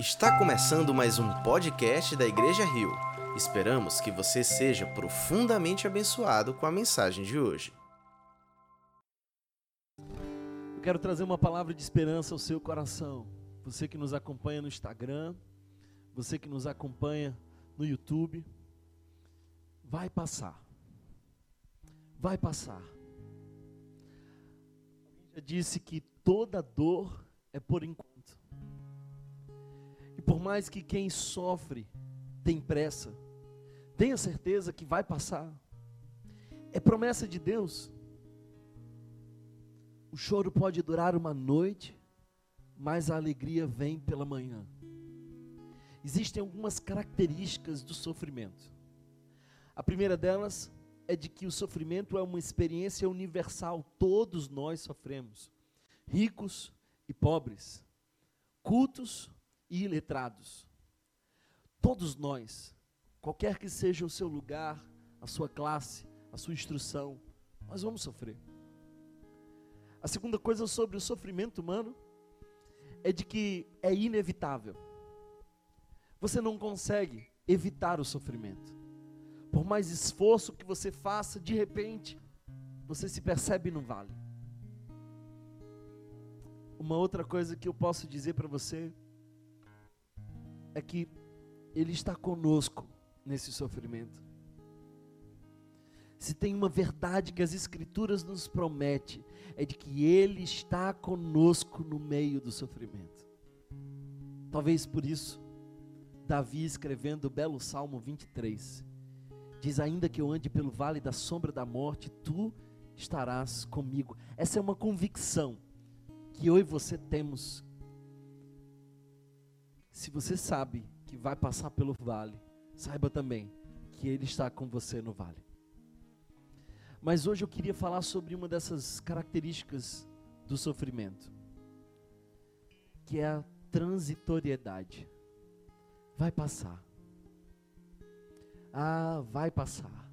Está começando mais um podcast da Igreja Rio. Esperamos que você seja profundamente abençoado com a mensagem de hoje. Eu quero trazer uma palavra de esperança ao seu coração. Você que nos acompanha no Instagram, você que nos acompanha no YouTube, vai passar. Vai passar. Já disse que toda dor é por enquanto. E por mais que quem sofre tem pressa, tenha certeza que vai passar. É promessa de Deus. O choro pode durar uma noite, mas a alegria vem pela manhã. Existem algumas características do sofrimento. A primeira delas é de que o sofrimento é uma experiência universal, todos nós sofremos, ricos e pobres, cultos e iletrados. Todos nós, qualquer que seja o seu lugar, a sua classe, a sua instrução, nós vamos sofrer. A segunda coisa sobre o sofrimento humano é de que é inevitável. Você não consegue evitar o sofrimento. Por mais esforço que você faça, de repente, você se percebe no vale. Uma outra coisa que eu posso dizer para você é que Ele está conosco nesse sofrimento. Se tem uma verdade que as Escrituras nos promete, é de que Ele está conosco no meio do sofrimento. Talvez por isso, Davi escrevendo o belo Salmo 23, diz: Ainda que eu ande pelo vale da sombra da morte, tu estarás comigo. Essa é uma convicção que eu e você temos se você sabe que vai passar pelo vale, saiba também que Ele está com você no vale. Mas hoje eu queria falar sobre uma dessas características do sofrimento, que é a transitoriedade. Vai passar. Ah, vai passar.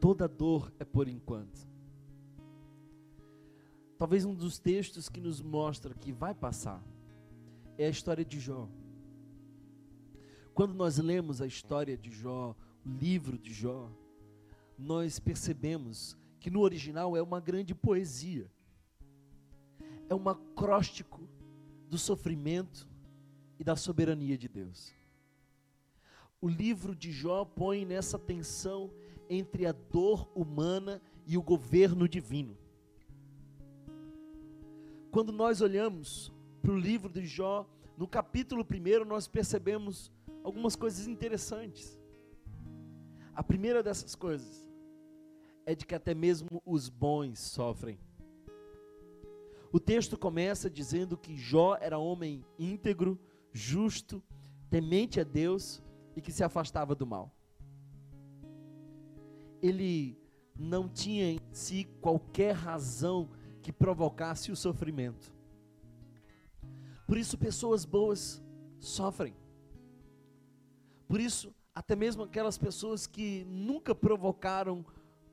Toda dor é por enquanto. Talvez um dos textos que nos mostra que vai passar é a história de Jó. Quando nós lemos a história de Jó, o livro de Jó, nós percebemos que no original é uma grande poesia. É um acróstico do sofrimento e da soberania de Deus. O livro de Jó põe nessa tensão entre a dor humana e o governo divino. Quando nós olhamos para o livro de Jó, no capítulo 1 nós percebemos algumas coisas interessantes. A primeira dessas coisas é de que até mesmo os bons sofrem. O texto começa dizendo que Jó era homem íntegro, justo, temente a Deus e que se afastava do mal. Ele não tinha em si qualquer razão que provocasse o sofrimento. Por isso, pessoas boas sofrem. Por isso, até mesmo aquelas pessoas que nunca provocaram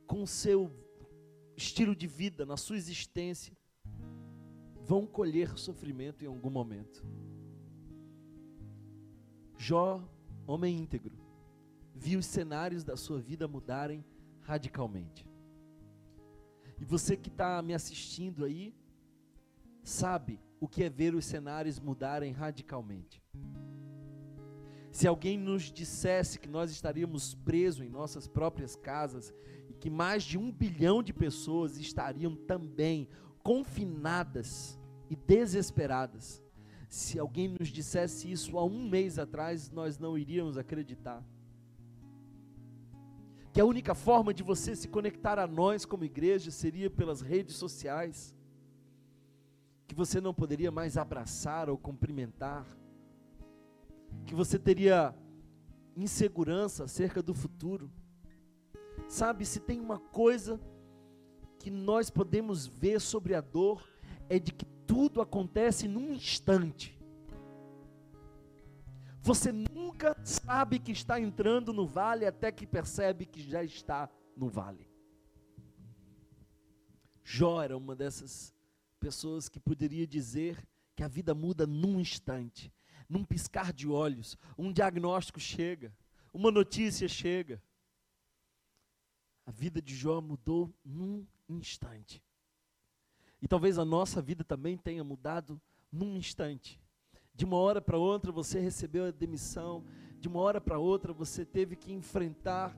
com seu estilo de vida, na sua existência, vão colher sofrimento em algum momento. Jó, homem íntegro, viu os cenários da sua vida mudarem radicalmente. E você que está me assistindo aí, sabe o que é ver os cenários mudarem radicalmente. Se alguém nos dissesse que nós estaríamos presos em nossas próprias casas e que mais de um bilhão de pessoas estariam também confinadas e desesperadas, se alguém nos dissesse isso há um mês atrás, nós não iríamos acreditar. Que a única forma de você se conectar a nós como igreja seria pelas redes sociais que você não poderia mais abraçar ou cumprimentar, que você teria insegurança acerca do futuro. Sabe, se tem uma coisa que nós podemos ver sobre a dor, é de que tudo acontece num instante. Você nunca sabe que está entrando no vale até que percebe que já está no vale. Jó era uma dessas pessoas que poderia dizer que a vida muda num instante. Num piscar de olhos, um diagnóstico chega, uma notícia chega. A vida de Jó mudou num instante. E talvez a nossa vida também tenha mudado num instante. De uma hora para outra você recebeu a demissão, de uma hora para outra você teve que enfrentar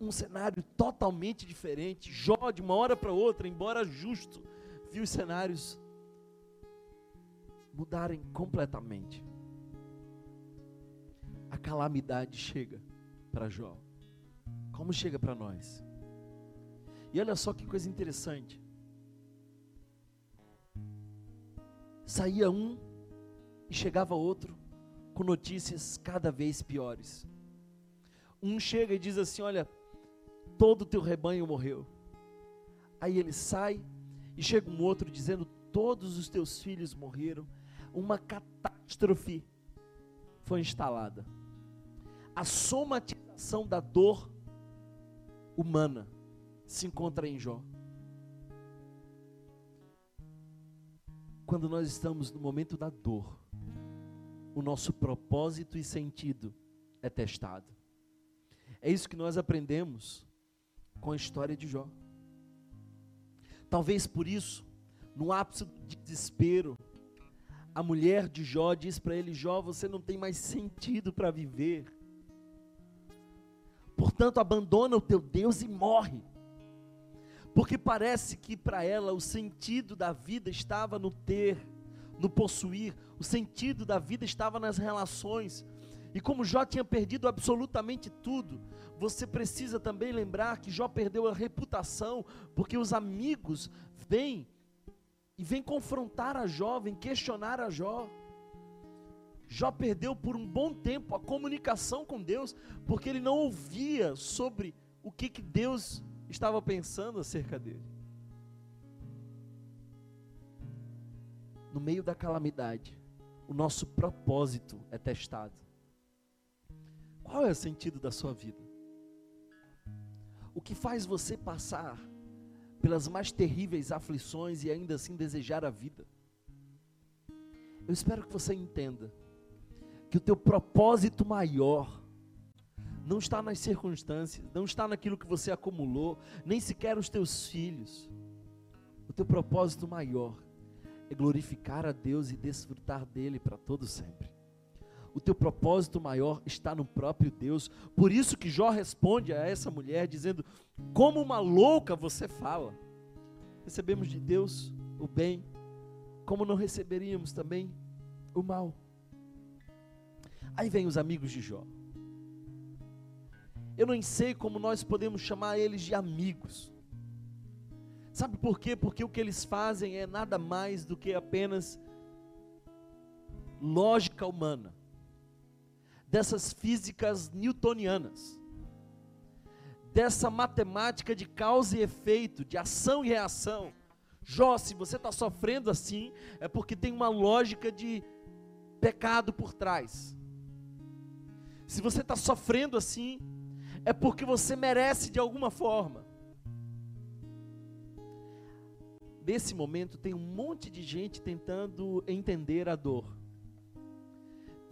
um cenário totalmente diferente. Jó, de uma hora para outra, embora justo, viu os cenários mudarem completamente. A calamidade chega para Jó, como chega para nós. E olha só que coisa interessante. Saía um e chegava outro com notícias cada vez piores. Um chega e diz assim: Olha, todo o teu rebanho morreu. Aí ele sai e chega um outro dizendo: Todos os teus filhos morreram. Uma catástrofe foi instalada. A somatização da dor humana se encontra em Jó. Quando nós estamos no momento da dor, o nosso propósito e sentido é testado. É isso que nós aprendemos com a história de Jó. Talvez por isso, no ápice do desespero, a mulher de Jó diz para ele: Jó, você não tem mais sentido para viver. Portanto, abandona o teu Deus e morre. Porque parece que para ela o sentido da vida estava no ter, no possuir, o sentido da vida estava nas relações. E como Jó tinha perdido absolutamente tudo, você precisa também lembrar que Jó perdeu a reputação, porque os amigos vêm e vêm confrontar a Jó, vêm questionar a Jó. Jó perdeu por um bom tempo a comunicação com Deus, porque ele não ouvia sobre o que, que Deus estava pensando acerca dele. No meio da calamidade, o nosso propósito é testado. Qual é o sentido da sua vida? O que faz você passar pelas mais terríveis aflições e ainda assim desejar a vida? Eu espero que você entenda que o teu propósito maior não está nas circunstâncias, não está naquilo que você acumulou, nem sequer os teus filhos. O teu propósito maior é glorificar a Deus e desfrutar dele para todo sempre. O teu propósito maior está no próprio Deus. Por isso que Jó responde a essa mulher dizendo: "Como uma louca você fala". Recebemos de Deus o bem, como não receberíamos também o mal? Aí vem os amigos de Jó. Eu não sei como nós podemos chamar eles de amigos. Sabe por quê? Porque o que eles fazem é nada mais do que apenas lógica humana, dessas físicas newtonianas, dessa matemática de causa e efeito, de ação e reação. Jó, se você está sofrendo assim, é porque tem uma lógica de pecado por trás. Se você está sofrendo assim, é porque você merece de alguma forma. Nesse momento tem um monte de gente tentando entender a dor.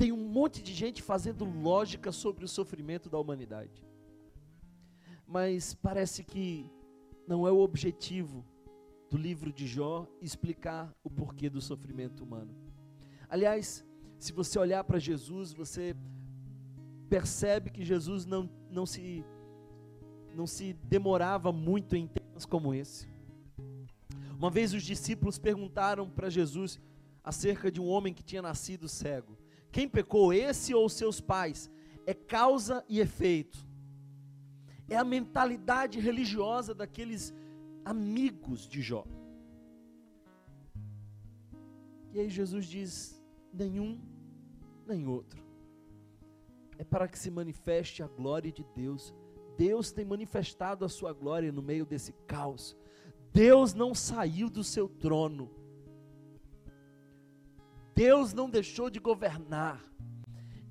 Tem um monte de gente fazendo lógica sobre o sofrimento da humanidade. Mas parece que não é o objetivo do livro de Jó explicar o porquê do sofrimento humano. Aliás, se você olhar para Jesus, você percebe que Jesus não, não, se, não se demorava muito em temas como esse. Uma vez os discípulos perguntaram para Jesus acerca de um homem que tinha nascido cego: Quem pecou, esse ou seus pais? É causa e efeito. É a mentalidade religiosa daqueles amigos de Jó. E aí Jesus diz: nenhum, nem outro é para que se manifeste a glória de Deus. Deus tem manifestado a sua glória no meio desse caos. Deus não saiu do seu trono. Deus não deixou de governar.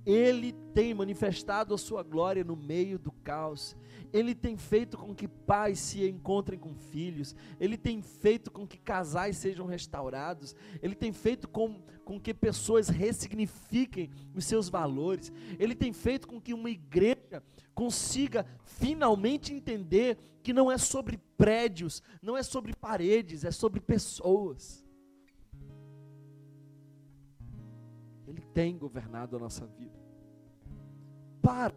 Ele tem manifestado a sua glória no meio do caos. Ele tem feito com que pais se encontrem com filhos. Ele tem feito com que casais sejam restaurados. Ele tem feito com, com que pessoas ressignifiquem os seus valores. Ele tem feito com que uma igreja consiga finalmente entender que não é sobre prédios, não é sobre paredes, é sobre pessoas. Ele tem governado a nossa vida. Para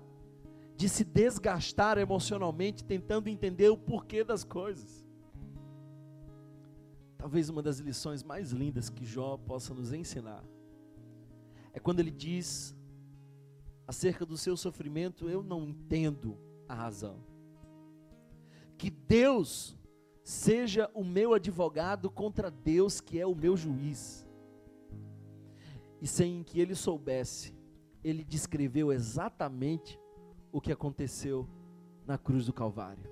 de se desgastar emocionalmente tentando entender o porquê das coisas. Talvez uma das lições mais lindas que Jó possa nos ensinar é quando ele diz acerca do seu sofrimento: Eu não entendo a razão. Que Deus seja o meu advogado contra Deus, que é o meu juiz. E sem que ele soubesse, ele descreveu exatamente o que aconteceu na cruz do Calvário.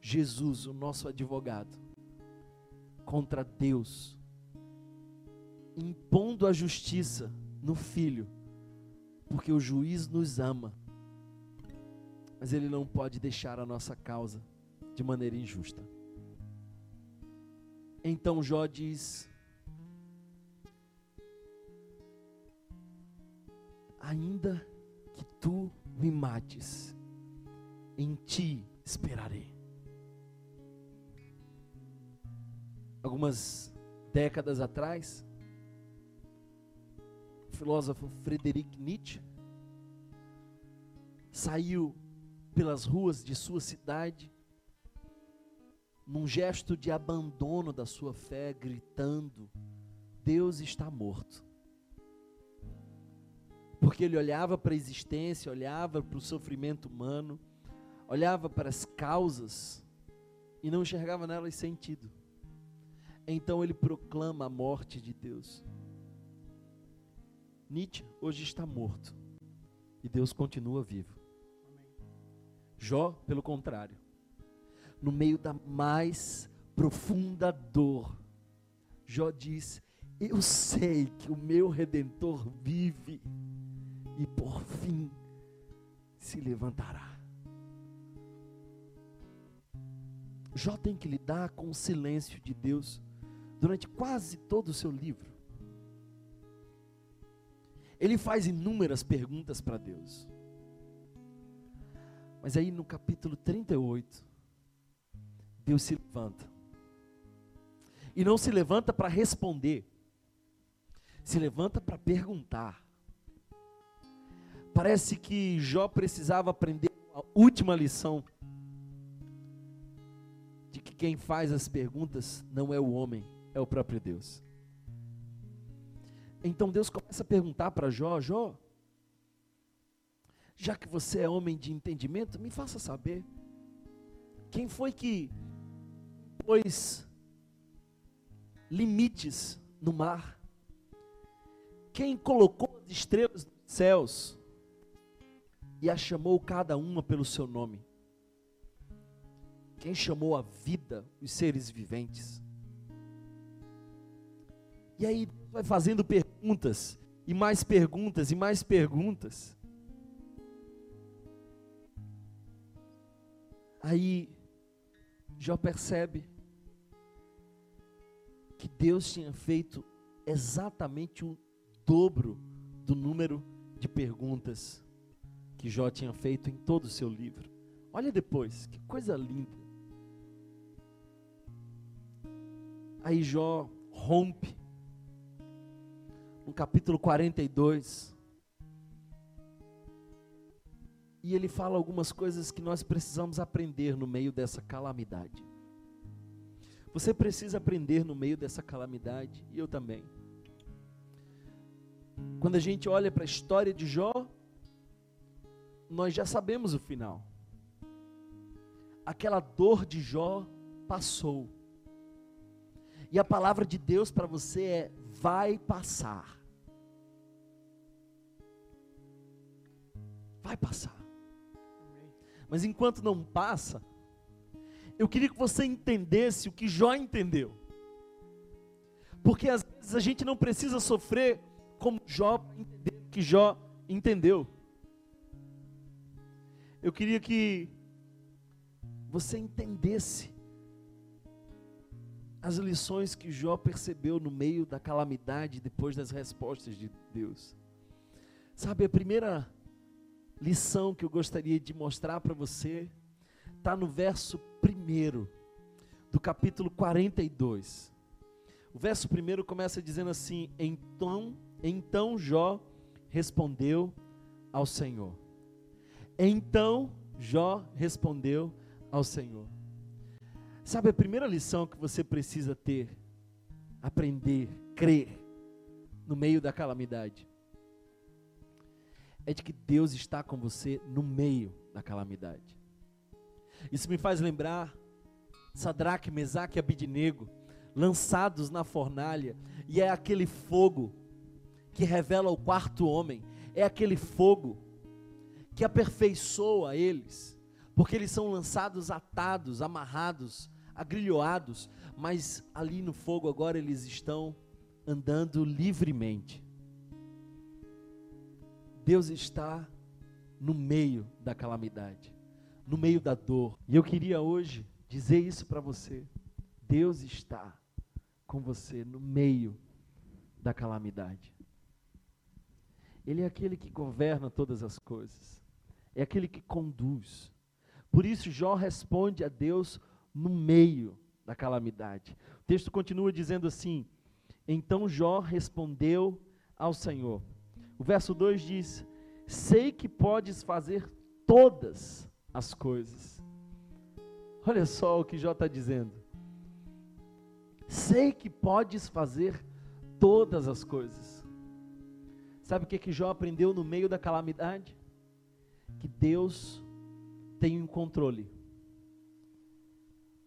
Jesus, o nosso advogado, contra Deus, impondo a justiça no Filho, porque o juiz nos ama, mas ele não pode deixar a nossa causa de maneira injusta. Então Jó diz: ainda que tu me mates, em ti esperarei. Algumas décadas atrás, o filósofo Friedrich Nietzsche saiu pelas ruas de sua cidade num gesto de abandono da sua fé, gritando: Deus está morto porque ele olhava para a existência, olhava para o sofrimento humano, olhava para as causas e não enxergava nelas sentido. Então ele proclama a morte de Deus. Nietzsche hoje está morto e Deus continua vivo. Jó, pelo contrário, no meio da mais profunda dor, Jó diz: Eu sei que o meu redentor vive e por fim se levantará. Jó tem que lidar com o silêncio de Deus durante quase todo o seu livro. Ele faz inúmeras perguntas para Deus. Mas aí no capítulo 38, Deus se levanta. E não se levanta para responder, se levanta para perguntar. Parece que Jó precisava aprender a última lição de que quem faz as perguntas não é o homem, é o próprio Deus. Então Deus começa a perguntar para Jó: Jó, já que você é homem de entendimento, me faça saber quem foi que pôs limites no mar? Quem colocou as estrelas nos céus? E a chamou cada uma pelo seu nome. Quem chamou a vida, os seres viventes. E aí vai fazendo perguntas, e mais perguntas, e mais perguntas. Aí Jó percebe que Deus tinha feito exatamente o dobro do número de perguntas que Jó tinha feito em todo o seu livro. Olha depois, que coisa linda. Aí Jó rompe, no capítulo 42, e ele fala algumas coisas que nós precisamos aprender no meio dessa calamidade. Você precisa aprender no meio dessa calamidade, e eu também. Quando a gente olha para a história de Jó, nós já sabemos o final. Aquela dor de Jó passou. E a palavra de Deus para você é: vai passar. Vai passar. Mas enquanto não passa, eu queria que você entendesse o que Jó entendeu. Porque às vezes a gente não precisa sofrer como Jó entendeu, que Jó entendeu. Eu queria que você entendesse as lições que Jó percebeu no meio da calamidade, depois das respostas de Deus. Sabe, a primeira lição que eu gostaria de mostrar para você está no verso primeiro do capítulo 42. O verso primeiro começa dizendo assim: Então, então Jó respondeu ao Senhor. Então Jó respondeu ao Senhor. Sabe a primeira lição que você precisa ter, aprender, crer no meio da calamidade? É de que Deus está com você no meio da calamidade. Isso me faz lembrar Sadraque, Mesaque e Abidinego, lançados na fornalha, e é aquele fogo que revela o quarto homem, é aquele fogo que aperfeiçoa eles, porque eles são lançados atados, amarrados, agrilhoados, mas ali no fogo agora eles estão andando livremente. Deus está no meio da calamidade, no meio da dor. E eu queria hoje dizer isso para você. Deus está com você no meio da calamidade. Ele é aquele que governa todas as coisas. É aquele que conduz. Por isso Jó responde a Deus no meio da calamidade. O texto continua dizendo assim: Então Jó respondeu ao Senhor. O verso 2 diz: Sei que podes fazer todas as coisas. Olha só o que Jó está dizendo. Sei que podes fazer todas as coisas. Sabe o que, que Jó aprendeu no meio da calamidade? Que Deus tem um controle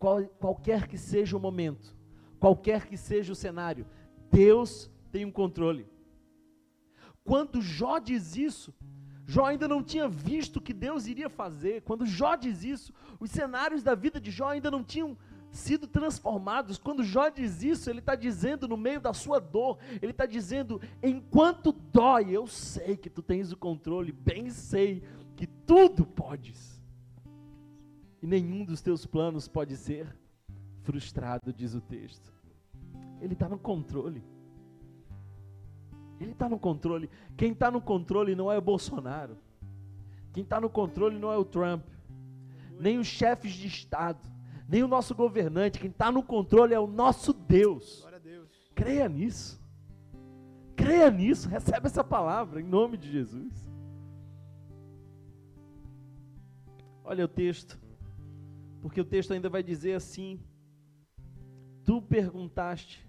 qual, qualquer que seja o momento, qualquer que seja o cenário, Deus tem um controle. Quando Jó diz isso, Jó ainda não tinha visto o que Deus iria fazer. Quando Jó diz isso, os cenários da vida de Jó ainda não tinham sido transformados. Quando Jó diz isso, ele está dizendo no meio da sua dor, ele está dizendo: enquanto dói, eu sei que tu tens o controle, bem sei que tudo podes e nenhum dos teus planos pode ser frustrado, diz o texto. Ele está no controle. Ele está no controle. Quem está no controle não é o Bolsonaro. Quem está no controle não é o Trump. Nem os chefes de Estado. Nem o nosso governante. Quem está no controle é o nosso Deus. Deus. Creia nisso. Creia nisso. Recebe essa palavra em nome de Jesus. Olha o texto porque o texto ainda vai dizer assim: Tu perguntaste,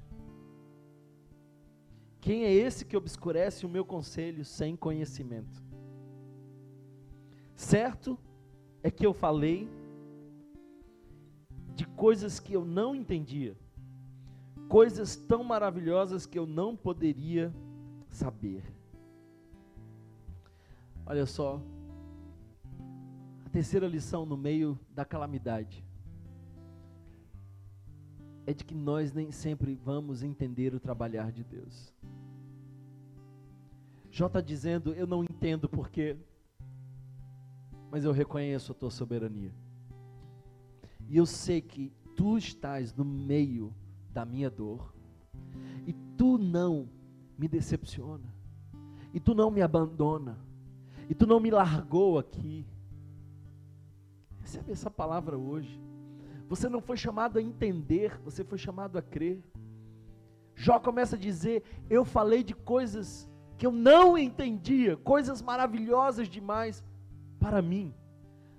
quem é esse que obscurece o meu conselho sem conhecimento? Certo é que eu falei de coisas que eu não entendia, coisas tão maravilhosas que eu não poderia saber. Olha só, terceira lição no meio da calamidade é de que nós nem sempre vamos entender o trabalhar de Deus. Jó está dizendo: Eu não entendo porquê, mas eu reconheço a tua soberania. E eu sei que tu estás no meio da minha dor, e tu não me decepciona, e tu não me abandona, e tu não me largou aqui Recebe essa palavra hoje. Você não foi chamado a entender, você foi chamado a crer. Jó começa a dizer: Eu falei de coisas que eu não entendia, coisas maravilhosas demais para mim.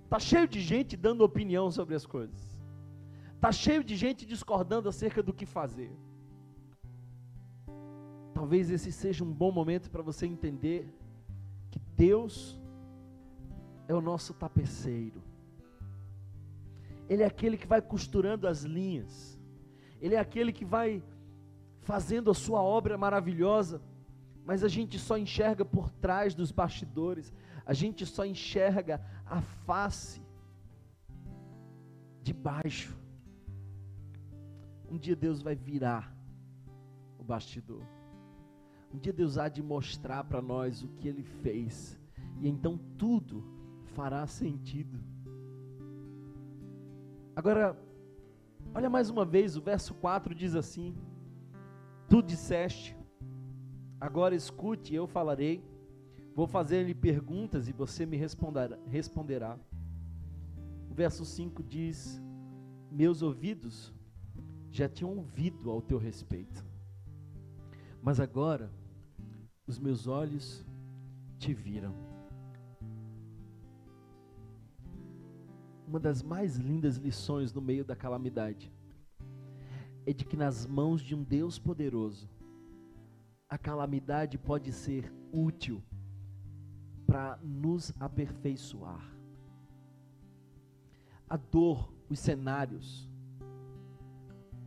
Tá cheio de gente dando opinião sobre as coisas. Tá cheio de gente discordando acerca do que fazer. Talvez esse seja um bom momento para você entender que Deus é o nosso tapeceiro. Ele é aquele que vai costurando as linhas. Ele é aquele que vai fazendo a sua obra maravilhosa, mas a gente só enxerga por trás dos bastidores. A gente só enxerga a face de baixo. Um dia Deus vai virar o bastidor. Um dia Deus há de mostrar para nós o que ele fez. E então tudo fará sentido. Agora, olha mais uma vez, o verso 4 diz assim: Tu disseste, agora escute, eu falarei, vou fazer-lhe perguntas e você me responderá. O verso 5 diz: Meus ouvidos já tinham ouvido ao teu respeito, mas agora os meus olhos te viram. Uma das mais lindas lições no meio da calamidade é de que nas mãos de um Deus poderoso, a calamidade pode ser útil para nos aperfeiçoar. A dor, os cenários,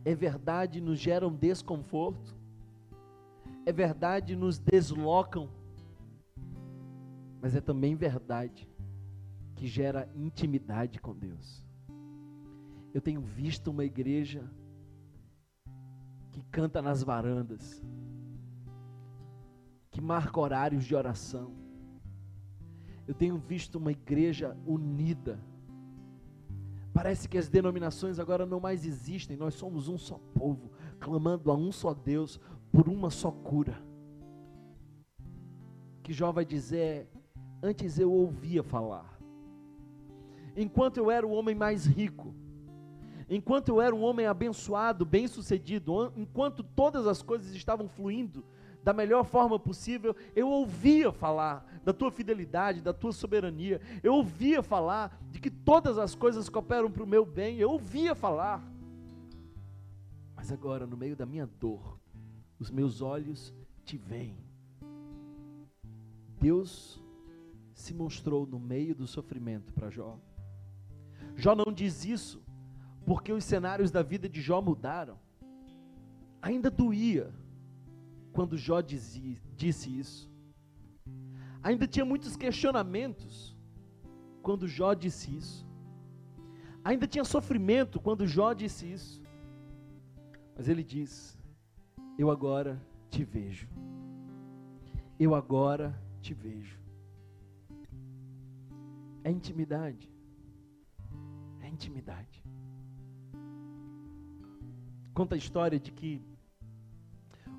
é verdade, nos geram desconforto, é verdade, nos deslocam, mas é também verdade que gera intimidade com Deus. Eu tenho visto uma igreja que canta nas varandas, que marca horários de oração. Eu tenho visto uma igreja unida. Parece que as denominações agora não mais existem, nós somos um só povo, clamando a um só Deus, por uma só cura. Que Jó vai dizer: Antes eu ouvia falar, enquanto eu era o homem mais rico, enquanto eu era um homem abençoado, bem-sucedido, enquanto todas as coisas estavam fluindo da melhor forma possível, eu ouvia falar da tua fidelidade, da tua soberania, eu ouvia falar de que todas as coisas cooperam para o meu bem, eu ouvia falar. Mas agora, no meio da minha dor, os meus olhos te veem. Deus se mostrou no meio do sofrimento para Jó. Jó não diz isso porque os cenários da vida de Jó mudaram. Ainda doía quando Jó dizia, disse isso. Ainda tinha muitos questionamentos quando Jó disse isso. Ainda tinha sofrimento quando Jó disse isso. Mas ele diz: eu agora te vejo. Eu agora te vejo. É intimidade. Intimidade. Conta a história de que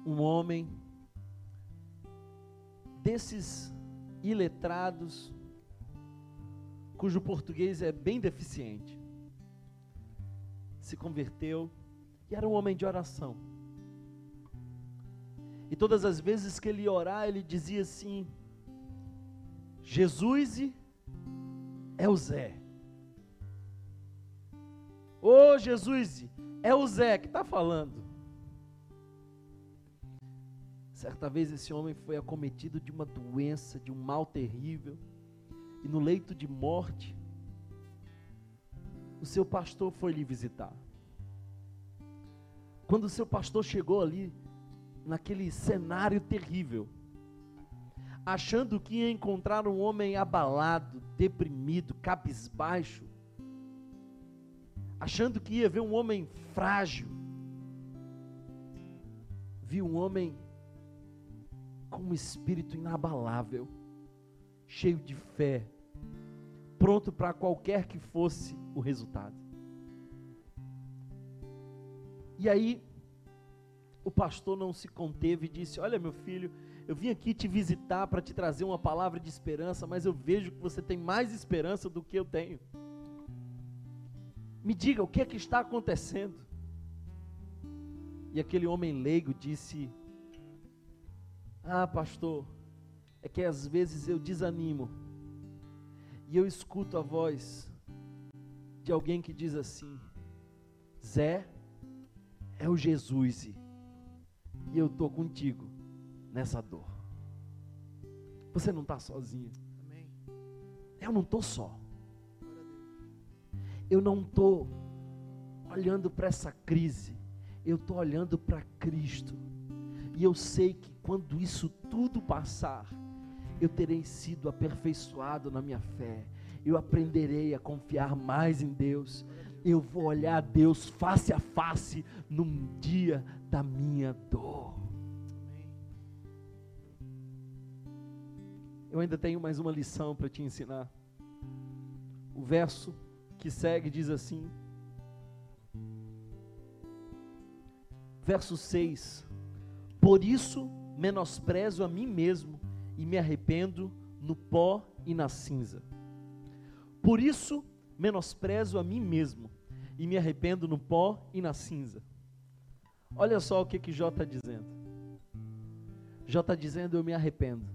um homem desses iletrados, cujo português é bem deficiente, se converteu e era um homem de oração. E todas as vezes que ele orar, ele dizia assim: Jesus é o Zé. Ô Jesus, é o Zé que está falando. Certa vez esse homem foi acometido de uma doença, de um mal terrível, e no leito de morte, o seu pastor foi lhe visitar. Quando o seu pastor chegou ali, naquele cenário terrível, achando que ia encontrar um homem abalado, deprimido, cabisbaixo, achando que ia ver um homem frágil, viu um homem com um espírito inabalável, cheio de fé, pronto para qualquer que fosse o resultado. E aí, o pastor não se conteve e disse: Olha, meu filho, eu vim aqui te visitar para te trazer uma palavra de esperança, mas eu vejo que você tem mais esperança do que eu tenho. Me diga o que é que está acontecendo. E aquele homem leigo disse: Ah, pastor, é que às vezes eu desanimo e eu escuto a voz de alguém que diz assim: Zé é o Jesus e eu estou contigo nessa dor. Você não está sozinho. Amém. Eu não estou só. Eu não estou olhando para essa crise. Eu estou olhando para Cristo. E eu sei que quando isso tudo passar, eu terei sido aperfeiçoado na minha fé. Eu aprenderei a confiar mais em Deus. Eu vou olhar a Deus face a face num dia da minha dor. Eu ainda tenho mais uma lição para te ensinar. O verso que segue diz assim: Verso 6: Por isso menosprezo a mim mesmo e me arrependo no pó e na cinza. Por isso menosprezo a mim mesmo e me arrependo no pó e na cinza. Olha só o que que Jó está dizendo. Jó está dizendo: Eu me arrependo.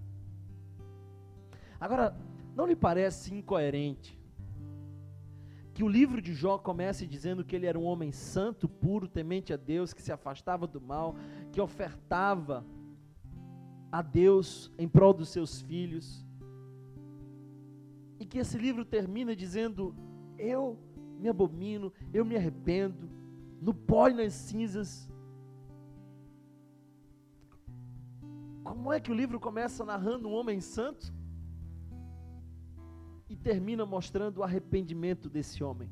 Agora, não lhe parece incoerente que o livro de Jó comece dizendo que ele era um homem santo, puro, temente a Deus, que se afastava do mal, que ofertava a Deus em prol dos seus filhos. E que esse livro termina dizendo: Eu me abomino, eu me arrependo, no pó e nas cinzas. Como é que o livro começa narrando um homem santo? E termina mostrando o arrependimento desse homem.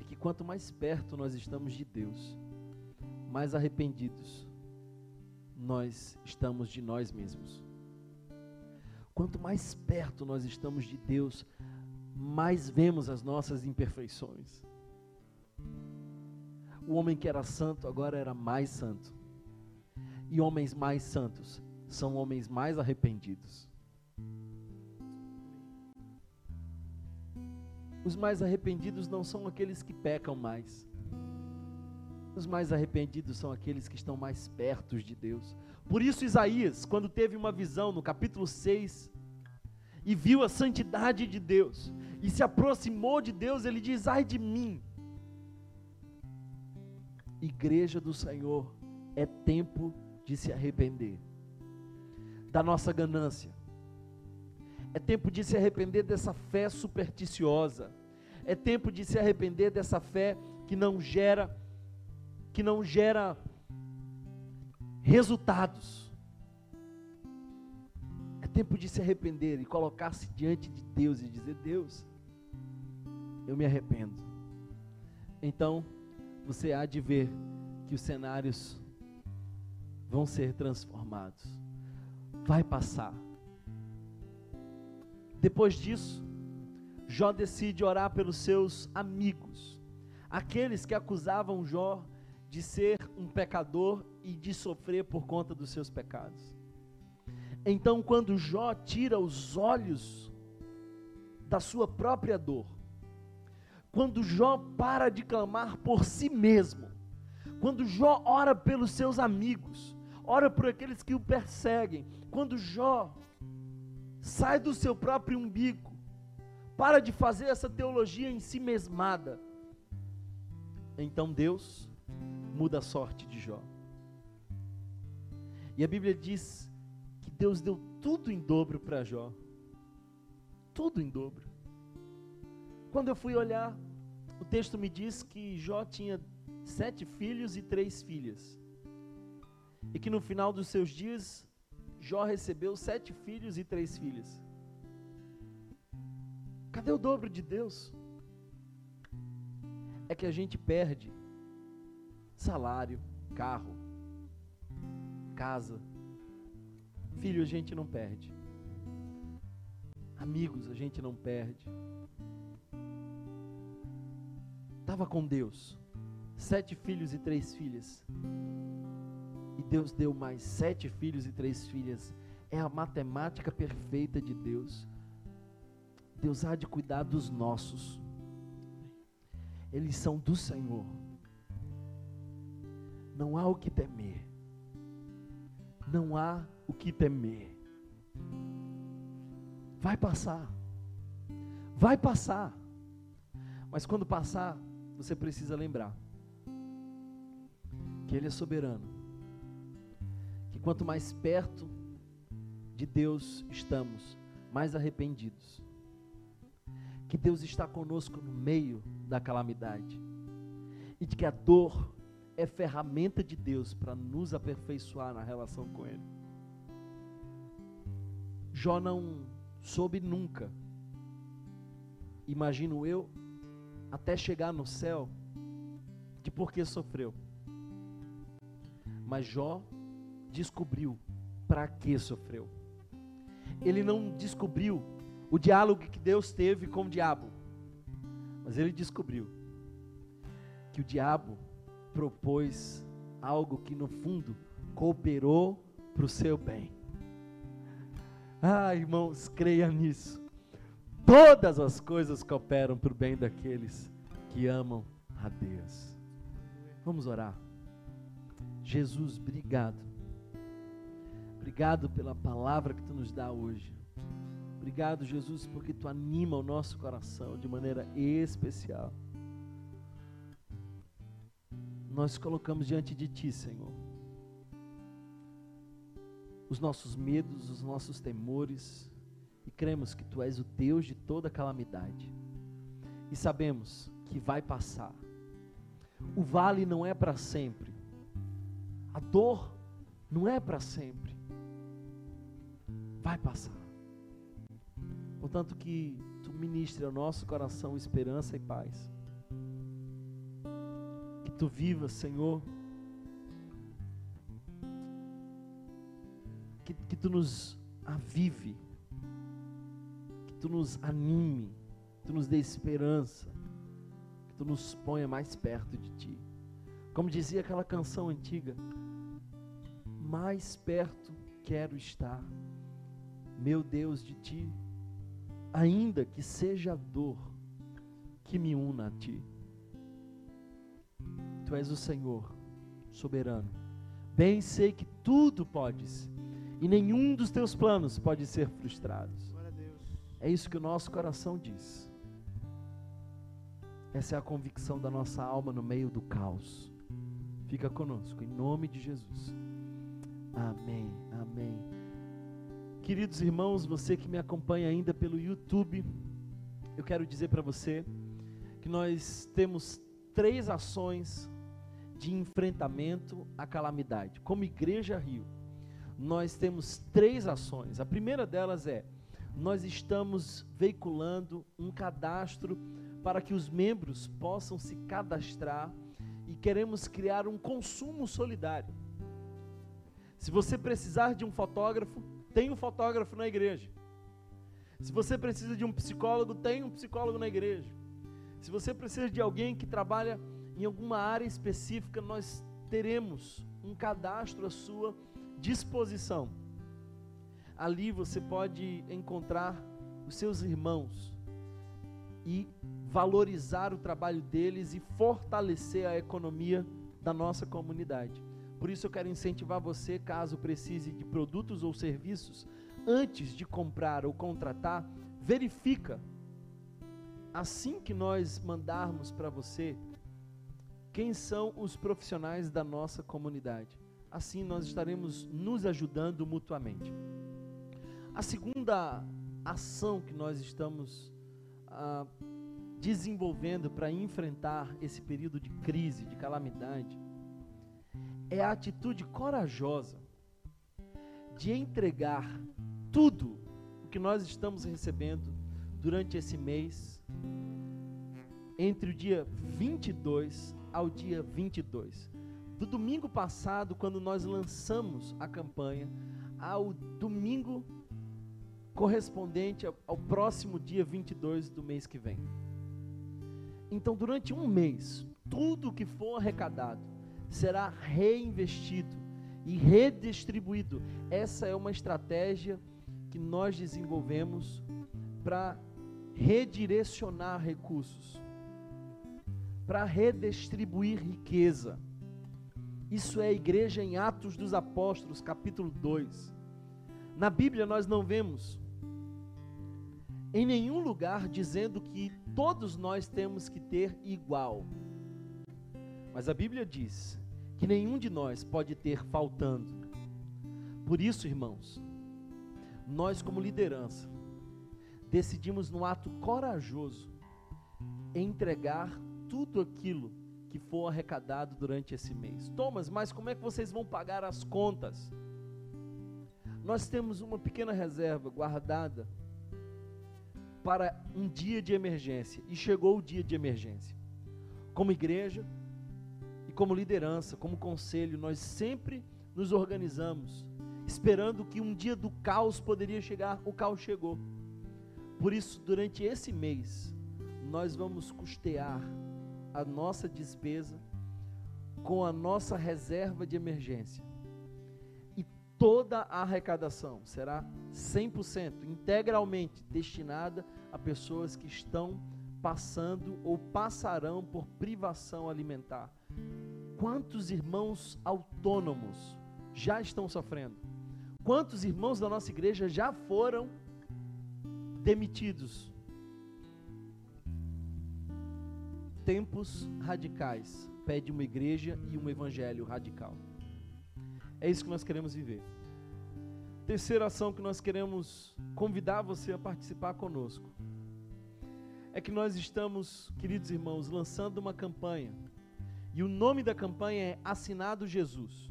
E que quanto mais perto nós estamos de Deus, mais arrependidos nós estamos de nós mesmos. Quanto mais perto nós estamos de Deus, mais vemos as nossas imperfeições. O homem que era santo agora era mais santo. E homens mais santos são homens mais arrependidos. Os mais arrependidos não são aqueles que pecam mais. Os mais arrependidos são aqueles que estão mais perto de Deus. Por isso, Isaías, quando teve uma visão no capítulo 6, e viu a santidade de Deus, e se aproximou de Deus, ele diz: Ai de mim, igreja do Senhor, é tempo de se arrepender da nossa ganância, é tempo de se arrepender dessa fé supersticiosa, é tempo de se arrepender dessa fé que não gera que não gera resultados. É tempo de se arrepender e colocar-se diante de Deus e dizer: Deus, eu me arrependo. Então, você há de ver que os cenários vão ser transformados. Vai passar. Depois disso, Jó decide orar pelos seus amigos, aqueles que acusavam Jó de ser um pecador e de sofrer por conta dos seus pecados. Então, quando Jó tira os olhos da sua própria dor, quando Jó para de clamar por si mesmo, quando Jó ora pelos seus amigos, ora por aqueles que o perseguem, quando Jó sai do seu próprio umbigo, para de fazer essa teologia em si mesmada, então Deus muda a sorte de Jó. E a Bíblia diz que Deus deu tudo em dobro para Jó. Tudo em dobro. Quando eu fui olhar, o texto me diz que Jó tinha sete filhos e três filhas. E que no final dos seus dias, Jó recebeu sete filhos e três filhas. Cadê o dobro de Deus? É que a gente perde salário, carro, casa. Filho a gente não perde. Amigos a gente não perde. Estava com Deus, sete filhos e três filhas. Deus deu mais sete filhos e três filhas. É a matemática perfeita de Deus. Deus há de cuidar dos nossos. Eles são do Senhor. Não há o que temer. Não há o que temer. Vai passar. Vai passar. Mas quando passar, você precisa lembrar que Ele é soberano. Quanto mais perto de Deus estamos, mais arrependidos. Que Deus está conosco no meio da calamidade. E de que a dor é ferramenta de Deus para nos aperfeiçoar na relação com Ele. Jó não soube nunca, imagino eu, até chegar no céu, de por que sofreu. Mas Jó descobriu para que sofreu. ele não descobriu o diálogo que Deus teve com o diabo, mas ele descobriu que o diabo propôs algo que no fundo cooperou para o seu bem. Ah, irmãos, creia nisso. Todas as coisas cooperam para o bem daqueles que amam a Deus. Vamos orar. Jesus, obrigado. Obrigado pela palavra que tu nos dá hoje. Obrigado, Jesus, porque tu anima o nosso coração de maneira especial. Nós colocamos diante de ti, Senhor, os nossos medos, os nossos temores, e cremos que tu és o Deus de toda calamidade. E sabemos que vai passar. O vale não é para sempre. A dor não é para sempre. Vai passar. Portanto, que tu ministre ao nosso coração esperança e paz. Que tu vivas, Senhor. Que, que tu nos avive. Que tu nos anime. Que tu nos dê esperança que tu nos ponha mais perto de ti. Como dizia aquela canção antiga, mais perto quero estar, meu Deus, de ti, ainda que seja a dor que me una a ti. Tu és o Senhor, soberano. Bem sei que tudo podes, e nenhum dos teus planos pode ser frustrado. É isso que o nosso coração diz. Essa é a convicção da nossa alma no meio do caos. Fica conosco, em nome de Jesus. Amém, amém. Queridos irmãos, você que me acompanha ainda pelo YouTube, eu quero dizer para você que nós temos três ações de enfrentamento à calamidade. Como Igreja Rio, nós temos três ações. A primeira delas é: nós estamos veiculando um cadastro para que os membros possam se cadastrar e queremos criar um consumo solidário. Se você precisar de um fotógrafo, tem um fotógrafo na igreja. Se você precisa de um psicólogo, tem um psicólogo na igreja. Se você precisa de alguém que trabalha em alguma área específica, nós teremos um cadastro à sua disposição. Ali você pode encontrar os seus irmãos e valorizar o trabalho deles e fortalecer a economia da nossa comunidade. Por isso eu quero incentivar você, caso precise de produtos ou serviços, antes de comprar ou contratar, verifica. Assim que nós mandarmos para você, quem são os profissionais da nossa comunidade. Assim nós estaremos nos ajudando mutuamente. A segunda ação que nós estamos ah, desenvolvendo para enfrentar esse período de crise, de calamidade, é a atitude corajosa de entregar tudo o que nós estamos recebendo durante esse mês, entre o dia 22 ao dia 22. Do domingo passado, quando nós lançamos a campanha, ao domingo correspondente ao, próximo dia 22 do mês que vem. Então, durante um mês, tudo que for arrecadado será reinvestido e redistribuído. Essa é uma estratégia que nós desenvolvemos para redirecionar recursos, para redistribuir riqueza. Isso é a igreja em Atos dos Apóstolos, capítulo 2. Na Bíblia nós não vemos em nenhum lugar dizendo que todos nós temos que ter igual. Mas a Bíblia diz que nenhum de nós pode ter faltando. Por isso, irmãos, nós, como liderança, decidimos num ato corajoso entregar tudo aquilo que for arrecadado durante esse mês. Thomas, mas como é que vocês vão pagar as contas? Nós temos uma pequena reserva guardada para um dia de emergência. E chegou o dia de emergência. Como igreja como liderança, como conselho, nós sempre nos organizamos, esperando que um dia do caos poderia chegar, o caos chegou. Por isso, durante esse mês, nós vamos custear a nossa despesa com a nossa reserva de emergência. E toda a arrecadação será 100%, integralmente destinada a pessoas que estão passando ou passarão por privação alimentar. Quantos irmãos autônomos já estão sofrendo? Quantos irmãos da nossa igreja já foram demitidos? Tempos radicais pede uma igreja e um evangelho radical. É isso que nós queremos viver. Terceira ação que nós queremos convidar você a participar conosco é que nós estamos, queridos irmãos, lançando uma campanha. E o nome da campanha é Assinado Jesus.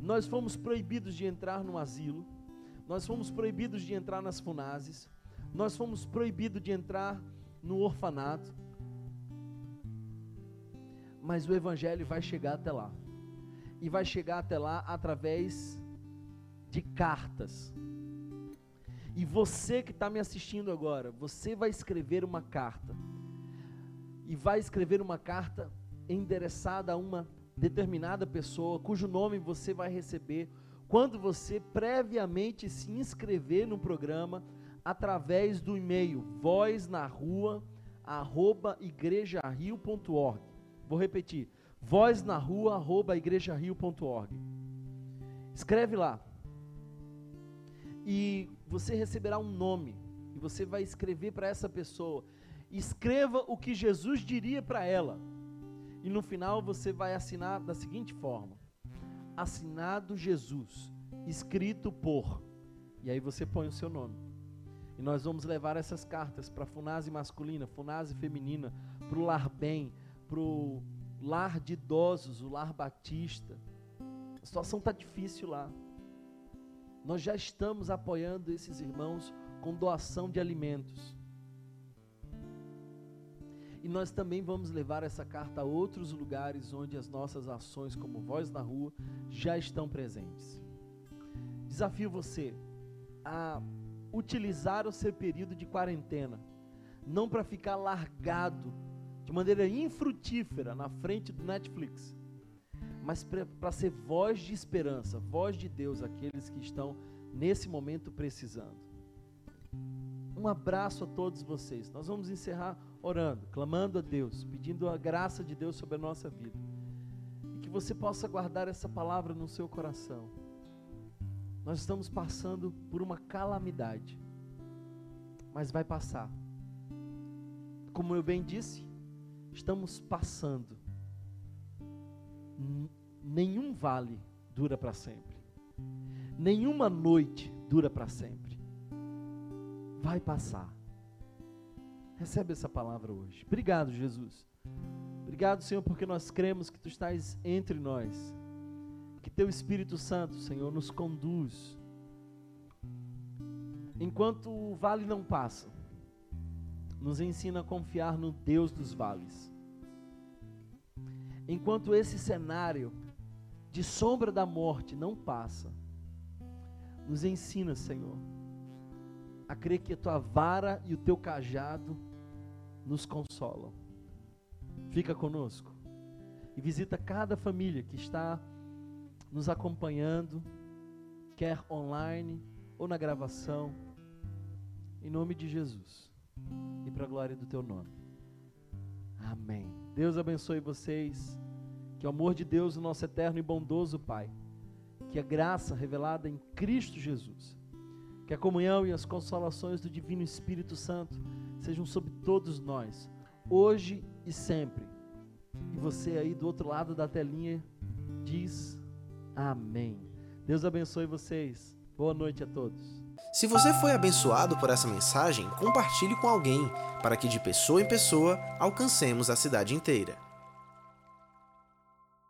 Nós fomos proibidos de entrar no asilo, nós fomos proibidos de entrar nas funases, nós fomos proibidos de entrar no orfanato. Mas o evangelho vai chegar até lá. E vai chegar até lá através de cartas e você que está me assistindo agora, você vai escrever uma carta. E vai escrever uma carta endereçada a uma determinada pessoa, cujo nome você vai receber quando você previamente se inscrever no programa através do e-mail voz na rua arroba igrejario.org. Vou repetir, voz na rua arroba igrejario.org. Escreve lá. E você receberá um nome e você vai escrever para essa pessoa. Escreva o que Jesus diria para ela. E no final você vai assinar da seguinte forma: Assinado Jesus, escrito por. E aí você põe o seu nome. E nós vamos levar essas cartas para Funase masculina, Funase feminina, para o Lar Bem, para o Lar de Idosos, o Lar Batista. A situação está difícil lá. Nós já estamos apoiando esses irmãos com doação de alimentos. E nós também vamos levar essa carta a outros lugares onde as nossas ações, como Voz na Rua, já estão presentes. Desafio você a utilizar o seu período de quarentena, não para ficar largado de maneira infrutífera na frente do Netflix, mas para ser voz de esperança, voz de Deus àqueles que estão nesse momento precisando. Um abraço a todos vocês. Nós vamos encerrar orando, clamando a Deus, pedindo a graça de Deus sobre a nossa vida. E que você possa guardar essa palavra no seu coração. Nós estamos passando por uma calamidade, mas vai passar. Como eu bem disse, estamos passando nenhum vale dura para sempre. Nenhuma noite dura para sempre. Vai passar. Recebe essa palavra hoje. Obrigado, Jesus. Obrigado, Senhor, porque nós cremos que tu estás entre nós. Que teu Espírito Santo, Senhor, nos conduz. Enquanto o vale não passa, nos ensina a confiar no Deus dos vales. Enquanto esse cenário de sombra da morte não passa. Nos ensina, Senhor, a crer que a tua vara e o teu cajado nos consolam. Fica conosco e visita cada família que está nos acompanhando, quer online ou na gravação, em nome de Jesus e para a glória do teu nome. Amém. Deus abençoe vocês. Que o amor de Deus, o nosso eterno e bondoso Pai, que a graça revelada em Cristo Jesus, que a comunhão e as consolações do Divino Espírito Santo sejam sobre todos nós, hoje e sempre. E você aí do outro lado da telinha diz amém. Deus abençoe vocês. Boa noite a todos. Se você foi abençoado por essa mensagem, compartilhe com alguém, para que de pessoa em pessoa alcancemos a cidade inteira.